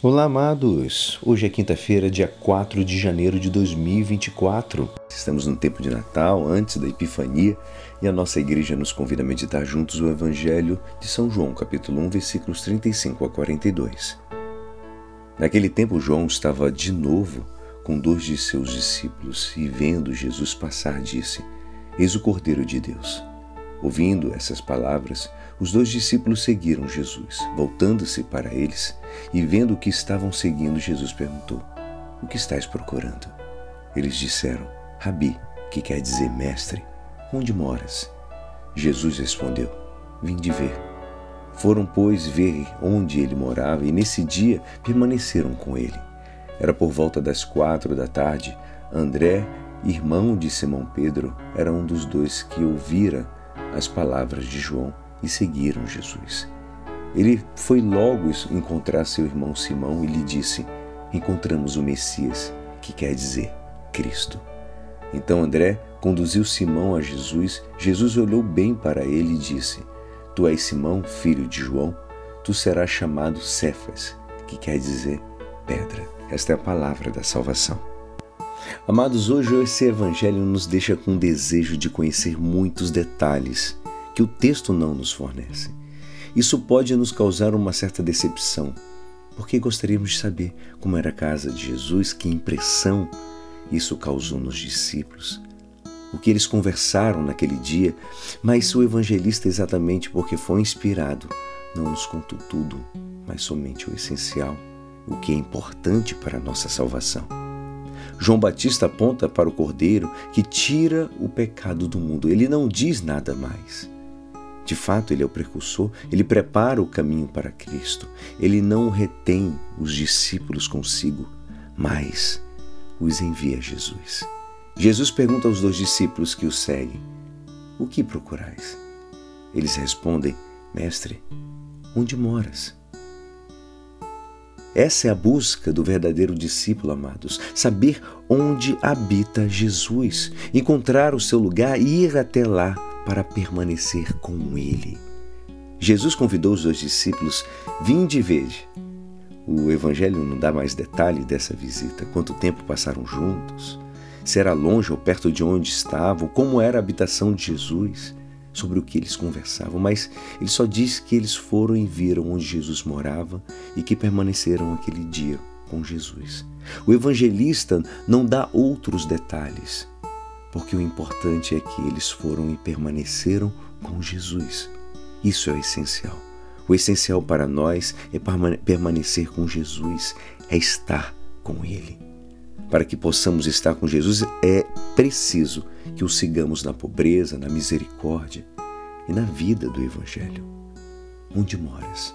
Olá, amados! Hoje é quinta-feira, dia 4 de janeiro de 2024. Estamos no tempo de Natal, antes da Epifania, e a nossa igreja nos convida a meditar juntos o Evangelho de São João, capítulo 1, versículos 35 a 42. Naquele tempo, João estava de novo com dois de seus discípulos e, vendo Jesus passar, disse: Eis o Cordeiro de Deus. Ouvindo essas palavras, os dois discípulos seguiram Jesus. Voltando-se para eles e vendo que estavam seguindo, Jesus perguntou: O que estáis procurando? Eles disseram: Rabi, que quer dizer mestre, onde moras? Jesus respondeu: Vim de ver. Foram, pois, ver onde ele morava e nesse dia permaneceram com ele. Era por volta das quatro da tarde. André, irmão de Simão Pedro, era um dos dois que ouvira as palavras de João e seguiram Jesus. Ele foi logo encontrar seu irmão Simão e lhe disse: Encontramos o Messias, que quer dizer Cristo. Então André conduziu Simão a Jesus. Jesus olhou bem para ele e disse: Tu és Simão, filho de João, tu serás chamado Cefas, que quer dizer pedra. Esta é a palavra da salvação. Amados, hoje esse evangelho nos deixa com o desejo de conhecer muitos detalhes que o texto não nos fornece. Isso pode nos causar uma certa decepção, porque gostaríamos de saber como era a casa de Jesus, que impressão isso causou nos discípulos, o que eles conversaram naquele dia, mas o evangelista, exatamente porque foi inspirado, não nos contou tudo, mas somente o essencial, o que é importante para a nossa salvação. João Batista aponta para o Cordeiro que tira o pecado do mundo. Ele não diz nada mais. De fato, ele é o precursor, ele prepara o caminho para Cristo. Ele não retém os discípulos consigo, mas os envia a Jesus. Jesus pergunta aos dois discípulos que o seguem: O que procurais? Eles respondem: Mestre, onde moras? Essa é a busca do verdadeiro discípulo, amados. Saber onde habita Jesus, encontrar o seu lugar e ir até lá para permanecer com Ele. Jesus convidou os dois discípulos: Vinde e vede. O Evangelho não dá mais detalhe dessa visita, quanto tempo passaram juntos, se era longe ou perto de onde estavam, como era a habitação de Jesus sobre o que eles conversavam, mas ele só diz que eles foram e viram onde Jesus morava e que permaneceram aquele dia com Jesus. O evangelista não dá outros detalhes, porque o importante é que eles foram e permaneceram com Jesus. Isso é o essencial. O essencial para nós é permanecer com Jesus, é estar com Ele. Para que possamos estar com Jesus, é preciso que o sigamos na pobreza, na misericórdia e na vida do Evangelho. Onde moras?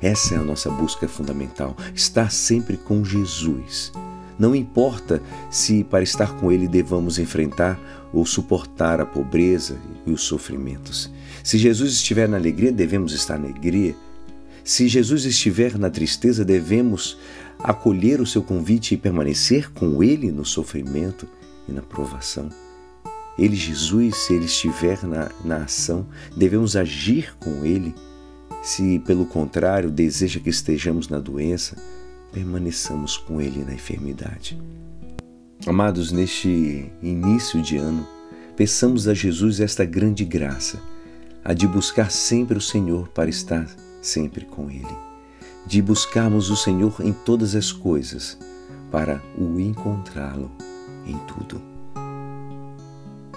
Essa é a nossa busca fundamental, estar sempre com Jesus. Não importa se para estar com Ele devamos enfrentar ou suportar a pobreza e os sofrimentos. Se Jesus estiver na alegria, devemos estar na alegria. Se Jesus estiver na tristeza, devemos acolher o seu convite e permanecer com Ele no sofrimento e na provação. Ele, Jesus, se Ele estiver na, na ação, devemos agir com Ele. Se, pelo contrário, deseja que estejamos na doença, permaneçamos com Ele na enfermidade. Amados, neste início de ano, peçamos a Jesus esta grande graça, a de buscar sempre o Senhor para estar sempre com Ele de buscarmos o Senhor em todas as coisas, para o encontrá-lo em tudo.